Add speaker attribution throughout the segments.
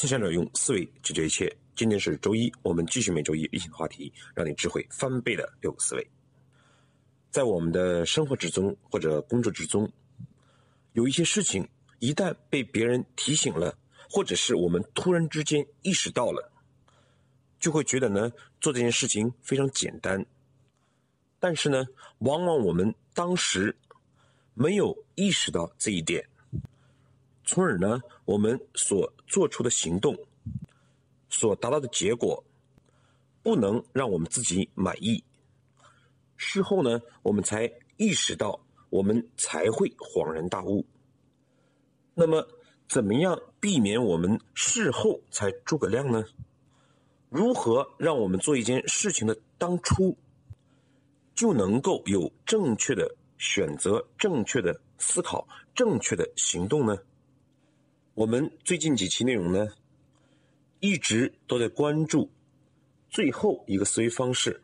Speaker 1: 思想者用思维解决一切。今天是周一，我们继续每周一例行话题，让你智慧翻倍的六个思维。在我们的生活之中或者工作之中，有一些事情一旦被别人提醒了，或者是我们突然之间意识到了，就会觉得呢做这件事情非常简单。但是呢，往往我们当时没有意识到这一点。从而呢，我们所做出的行动，所达到的结果，不能让我们自己满意。事后呢，我们才意识到，我们才会恍然大悟。那么，怎么样避免我们事后才诸葛亮呢？如何让我们做一件事情的当初，就能够有正确的选择、正确的思考、正确的行动呢？我们最近几期内容呢，一直都在关注最后一个思维方式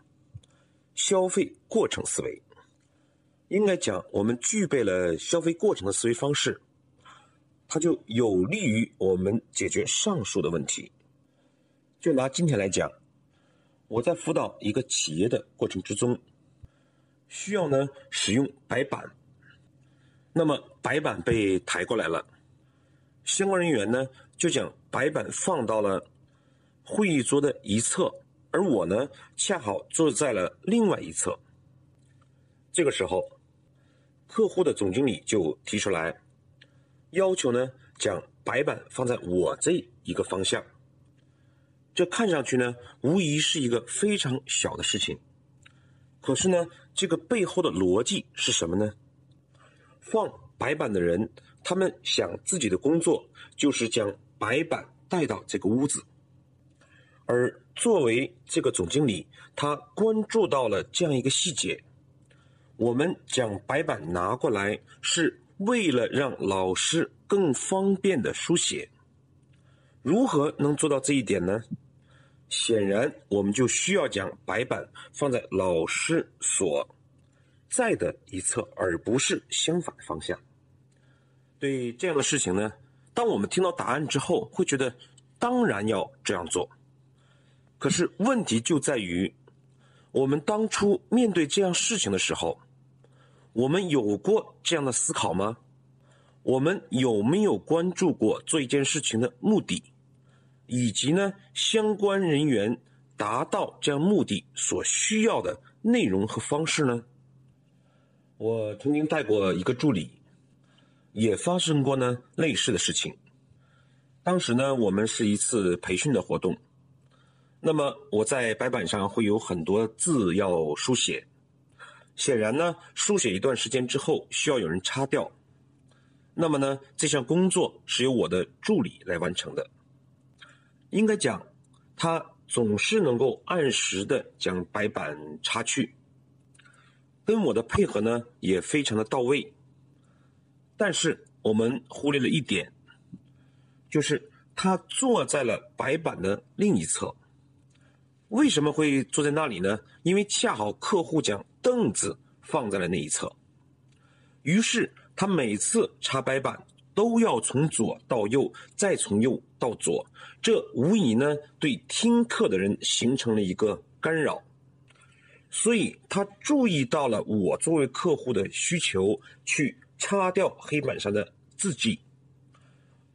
Speaker 1: ——消费过程思维。应该讲，我们具备了消费过程的思维方式，它就有利于我们解决上述的问题。就拿今天来讲，我在辅导一个企业的过程之中，需要呢使用白板，那么白板被抬过来了。相关人员呢，就将白板放到了会议桌的一侧，而我呢，恰好坐在了另外一侧。这个时候，客户的总经理就提出来，要求呢，将白板放在我这一个方向。这看上去呢，无疑是一个非常小的事情，可是呢，这个背后的逻辑是什么呢？放白板的人。他们想自己的工作就是将白板带到这个屋子，而作为这个总经理，他关注到了这样一个细节：我们将白板拿过来是为了让老师更方便的书写。如何能做到这一点呢？显然，我们就需要将白板放在老师所在的一侧，而不是相反方向。对这样的事情呢，当我们听到答案之后，会觉得当然要这样做。可是问题就在于，我们当初面对这样事情的时候，我们有过这样的思考吗？我们有没有关注过做一件事情的目的，以及呢相关人员达到这样目的所需要的内容和方式呢？我曾经带过一个助理。也发生过呢类似的事情。当时呢，我们是一次培训的活动，那么我在白板上会有很多字要书写，显然呢，书写一段时间之后需要有人擦掉。那么呢，这项工作是由我的助理来完成的。应该讲，他总是能够按时的将白板擦去，跟我的配合呢也非常的到位。但是我们忽略了一点，就是他坐在了白板的另一侧。为什么会坐在那里呢？因为恰好客户将凳子放在了那一侧，于是他每次擦白板都要从左到右，再从右到左，这无疑呢对听课的人形成了一个干扰。所以他注意到了我作为客户的需求去。擦掉黑板上的字迹，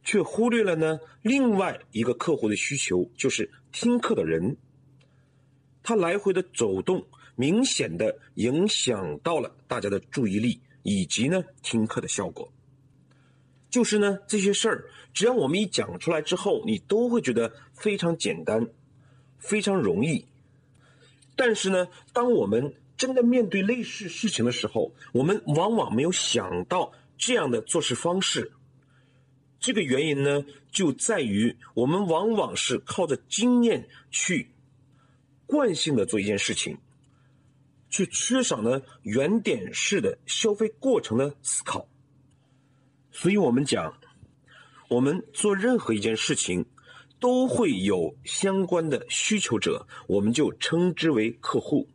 Speaker 1: 却忽略了呢另外一个客户的需求，就是听课的人。他来回的走动，明显的影响到了大家的注意力以及呢听课的效果。就是呢这些事儿，只要我们一讲出来之后，你都会觉得非常简单，非常容易。但是呢，当我们真的面对类似事情的时候，我们往往没有想到这样的做事方式。这个原因呢，就在于我们往往是靠着经验去惯性的做一件事情，却缺少呢原点式的消费过程的思考。所以我们讲，我们做任何一件事情，都会有相关的需求者，我们就称之为客户。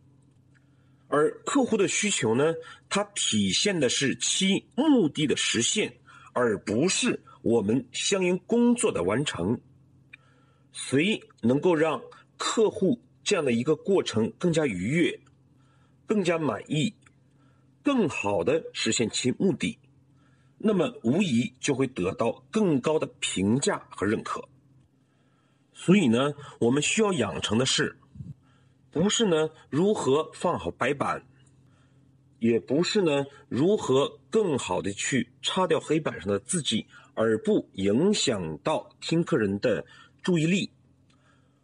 Speaker 1: 而客户的需求呢，它体现的是其目的的实现，而不是我们相应工作的完成。谁能够让客户这样的一个过程更加愉悦、更加满意、更好的实现其目的，那么无疑就会得到更高的评价和认可。所以呢，我们需要养成的是，不是呢如何放好白板，也不是呢如何更好的去擦掉黑板上的字迹，而不影响到听课人的注意力。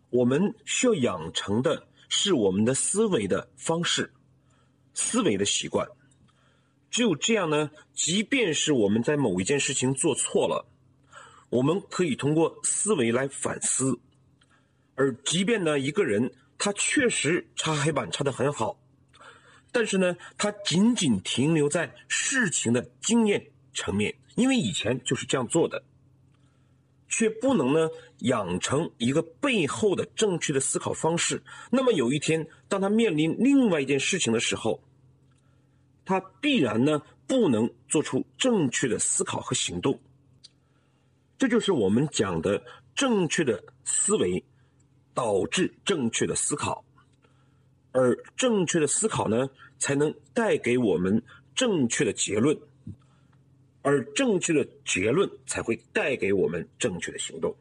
Speaker 1: 我们需要养成的是我们的思维的方式，思维的习惯。只有这样呢，即便是我们在某一件事情做错了。我们可以通过思维来反思，而即便呢一个人他确实擦黑板擦得很好，但是呢他仅仅停留在事情的经验层面，因为以前就是这样做的，却不能呢养成一个背后的正确的思考方式。那么有一天当他面临另外一件事情的时候，他必然呢不能做出正确的思考和行动。这就是我们讲的正确的思维导致正确的思考，而正确的思考呢，才能带给我们正确的结论，而正确的结论才会带给我们正确的行动。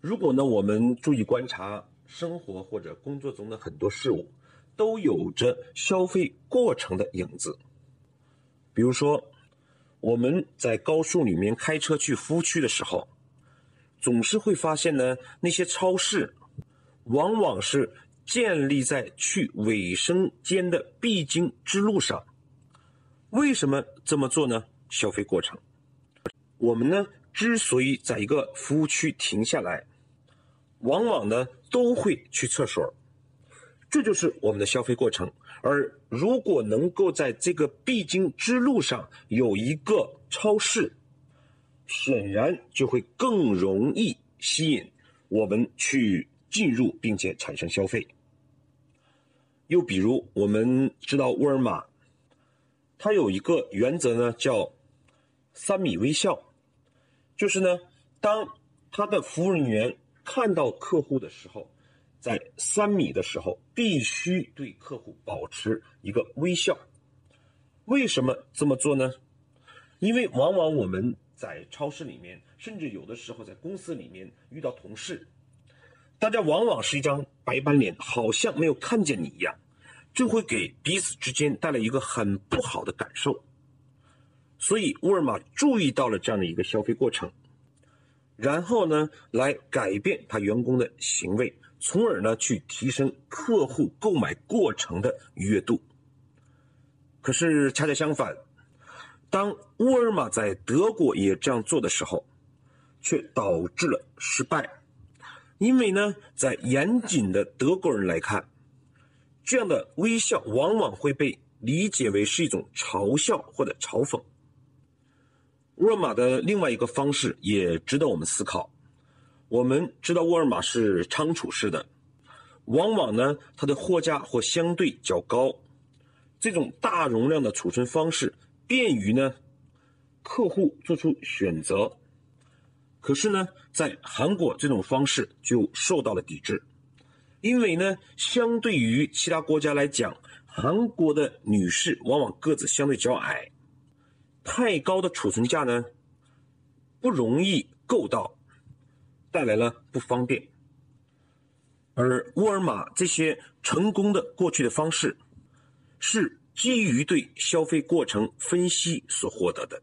Speaker 1: 如果呢，我们注意观察生活或者工作中的很多事物，都有着消费过程的影子，比如说。我们在高速里面开车去服务区的时候，总是会发现呢，那些超市往往是建立在去卫生间的必经之路上。为什么这么做呢？消费过程。我们呢，之所以在一个服务区停下来，往往呢都会去厕所，这就是我们的消费过程。而如果能够在这个必经之路上有一个超市，显然就会更容易吸引我们去进入并且产生消费。又比如，我们知道沃尔玛，它有一个原则呢，叫“三米微笑”，就是呢，当他的服务人员看到客户的时候。在三米的时候，必须对客户保持一个微笑。为什么这么做呢？因为往往我们在超市里面，甚至有的时候在公司里面遇到同事，大家往往是一张白板脸，好像没有看见你一样，这会给彼此之间带来一个很不好的感受。所以沃尔玛注意到了这样的一个消费过程，然后呢，来改变他员工的行为。从而呢，去提升客户购买过程的愉悦度。可是恰恰相反，当沃尔玛在德国也这样做的时候，却导致了失败。因为呢，在严谨的德国人来看，这样的微笑往往会被理解为是一种嘲笑或者嘲讽。沃尔玛的另外一个方式也值得我们思考。我们知道沃尔玛是仓储式的，往往呢，它的货架或相对较高，这种大容量的储存方式便于呢客户做出选择。可是呢，在韩国这种方式就受到了抵制，因为呢，相对于其他国家来讲，韩国的女士往往个子相对较矮，太高的储存架呢不容易够到。带来了不方便，而沃尔玛这些成功的过去的方式，是基于对消费过程分析所获得的。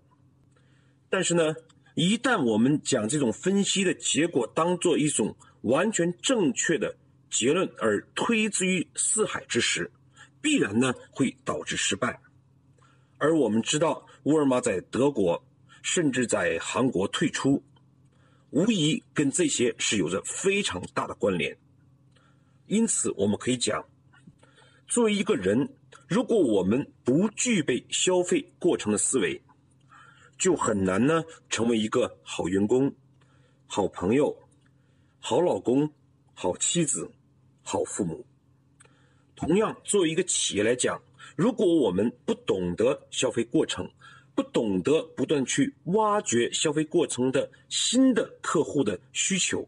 Speaker 1: 但是呢，一旦我们将这种分析的结果当做一种完全正确的结论而推之于四海之时，必然呢会导致失败。而我们知道，沃尔玛在德国甚至在韩国退出。无疑跟这些是有着非常大的关联，因此我们可以讲，作为一个人，如果我们不具备消费过程的思维，就很难呢成为一个好员工、好朋友、好老公、好妻子、好父母。同样，作为一个企业来讲，如果我们不懂得消费过程，不懂得不断去挖掘消费过程的新的客户的需求，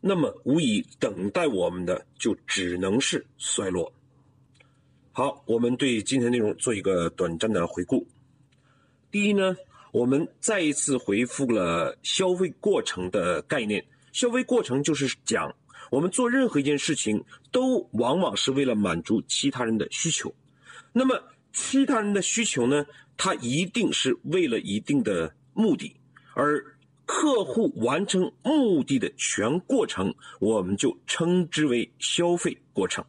Speaker 1: 那么无疑等待我们的就只能是衰落。好，我们对今天内容做一个短暂的回顾。第一呢，我们再一次回复了消费过程的概念。消费过程就是讲，我们做任何一件事情都往往是为了满足其他人的需求。那么其他人的需求呢，它一定是为了一定的目的，而客户完成目的的全过程，我们就称之为消费过程。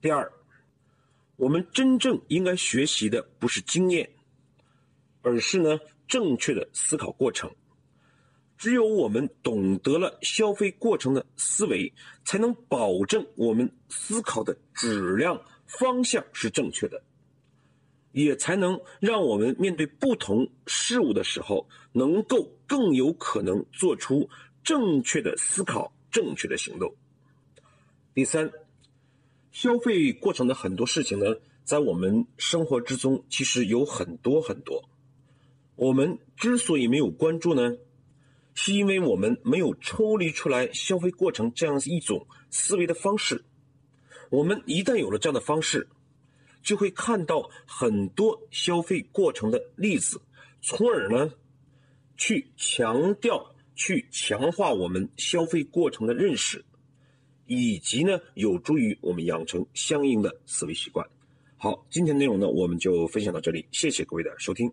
Speaker 1: 第二。我们真正应该学习的不是经验，而是呢正确的思考过程。只有我们懂得了消费过程的思维，才能保证我们思考的质量方向是正确的，也才能让我们面对不同事物的时候，能够更有可能做出正确的思考、正确的行动。第三。消费过程的很多事情呢，在我们生活之中其实有很多很多。我们之所以没有关注呢，是因为我们没有抽离出来消费过程这样一种思维的方式。我们一旦有了这样的方式，就会看到很多消费过程的例子，从而呢，去强调、去强化我们消费过程的认识。以及呢，有助于我们养成相应的思维习惯。好，今天内容呢，我们就分享到这里，谢谢各位的收听。